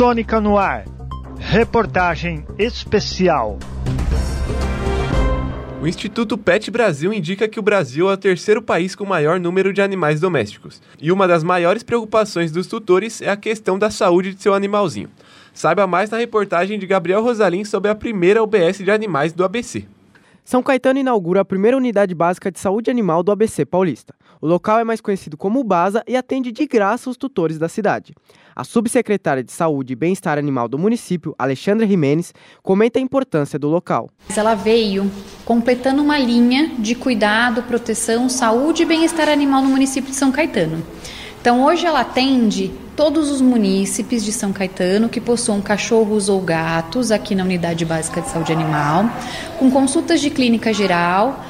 Sônica no ar. Reportagem especial. O Instituto Pet Brasil indica que o Brasil é o terceiro país com maior número de animais domésticos. E uma das maiores preocupações dos tutores é a questão da saúde de seu animalzinho. Saiba mais na reportagem de Gabriel Rosalim sobre a primeira UBS de animais do ABC. São Caetano inaugura a primeira unidade básica de saúde animal do ABC Paulista. O local é mais conhecido como BASA e atende de graça os tutores da cidade. A subsecretária de Saúde e Bem-Estar Animal do município, Alexandra Jimenez, comenta a importância do local. Ela veio completando uma linha de cuidado, proteção, saúde e bem-estar animal no município de São Caetano. Então, hoje ela atende todos os munícipes de São Caetano que possuam cachorros ou gatos aqui na Unidade Básica de Saúde Animal, com consultas de clínica geral,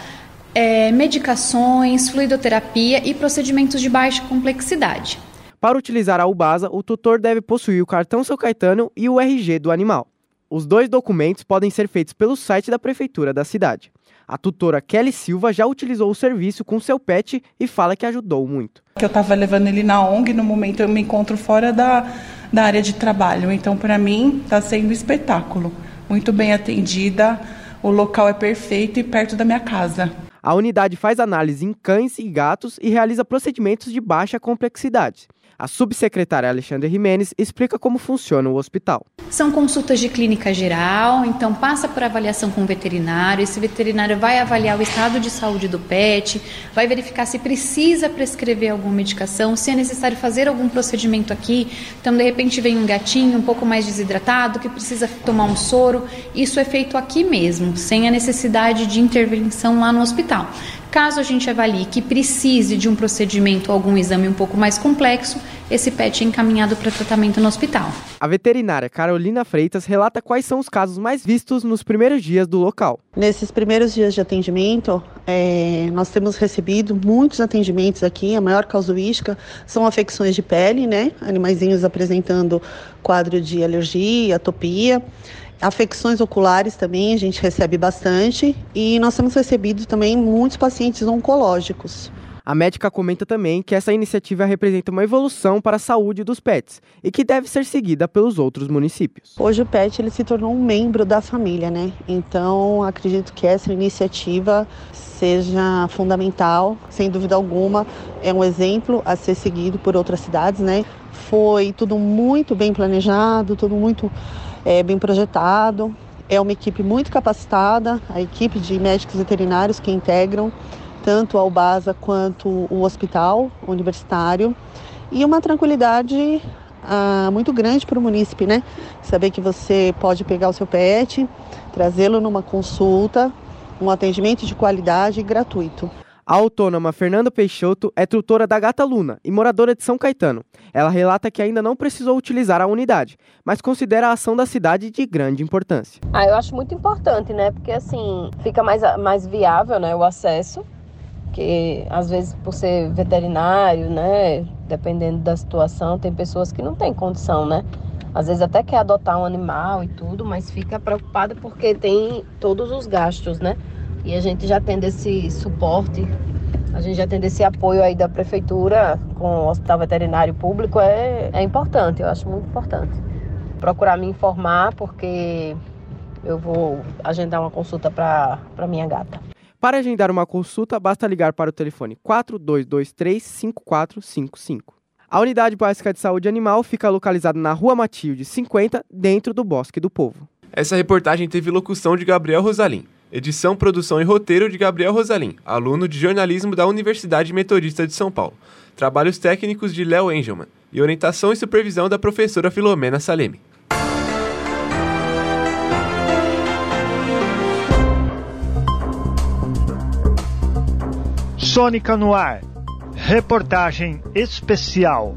é, medicações, fluidoterapia e procedimentos de baixa complexidade. Para utilizar a Ubasa, o tutor deve possuir o cartão São Caetano e o RG do animal. Os dois documentos podem ser feitos pelo site da prefeitura da cidade. A tutora Kelly Silva já utilizou o serviço com seu pet e fala que ajudou muito. Eu estava levando ele na ONG, no momento eu me encontro fora da, da área de trabalho. Então, para mim, está sendo um espetáculo. Muito bem atendida, o local é perfeito e perto da minha casa. A unidade faz análise em cães e gatos e realiza procedimentos de baixa complexidade. A subsecretária Alexandre Jimenez explica como funciona o hospital. São consultas de clínica geral, então passa por avaliação com o veterinário. Esse veterinário vai avaliar o estado de saúde do pet, vai verificar se precisa prescrever alguma medicação, se é necessário fazer algum procedimento aqui. Então, de repente, vem um gatinho um pouco mais desidratado que precisa tomar um soro. Isso é feito aqui mesmo, sem a necessidade de intervenção lá no hospital. Caso a gente avalie que precise de um procedimento ou algum exame um pouco mais complexo, esse pet é encaminhado para tratamento no hospital. A veterinária Carolina Freitas relata quais são os casos mais vistos nos primeiros dias do local. Nesses primeiros dias de atendimento, é, nós temos recebido muitos atendimentos aqui. A maior casuística são afecções de pele, né? Animaizinhos apresentando quadro de alergia, atopia. Afecções oculares também a gente recebe bastante e nós temos recebido também muitos pacientes oncológicos. A médica comenta também que essa iniciativa representa uma evolução para a saúde dos pets e que deve ser seguida pelos outros municípios. Hoje o pet ele se tornou um membro da família, né? Então acredito que essa iniciativa seja fundamental, sem dúvida alguma, é um exemplo a ser seguido por outras cidades, né? Foi tudo muito bem planejado, tudo muito é, bem projetado. É uma equipe muito capacitada, a equipe de médicos veterinários que integram tanto a UBASA quanto o hospital universitário. E uma tranquilidade ah, muito grande para o munícipe, né? Saber que você pode pegar o seu pet, trazê-lo numa consulta, um atendimento de qualidade e gratuito. A autônoma Fernanda Peixoto é tutora da Gata Luna e moradora de São Caetano. Ela relata que ainda não precisou utilizar a unidade, mas considera a ação da cidade de grande importância. Ah, eu acho muito importante, né? Porque assim fica mais, mais viável né, o acesso, que às vezes por ser veterinário, né? Dependendo da situação, tem pessoas que não têm condição, né? Às vezes até quer adotar um animal e tudo, mas fica preocupada porque tem todos os gastos, né? E a gente já tendo esse suporte, a gente já tendo esse apoio aí da prefeitura com o hospital veterinário público é, é importante, eu acho muito importante. Procurar me informar porque eu vou agendar uma consulta para minha gata. Para agendar uma consulta, basta ligar para o telefone 4223 5455. A Unidade Básica de Saúde Animal fica localizada na Rua Matilde 50, dentro do Bosque do Povo. Essa reportagem teve locução de Gabriel Rosalim. Edição, produção e roteiro de Gabriel Rosalim, aluno de jornalismo da Universidade Metodista de São Paulo. Trabalhos técnicos de Léo Engelman e orientação e supervisão da professora Filomena Saleme. Sônica no ar. Reportagem especial.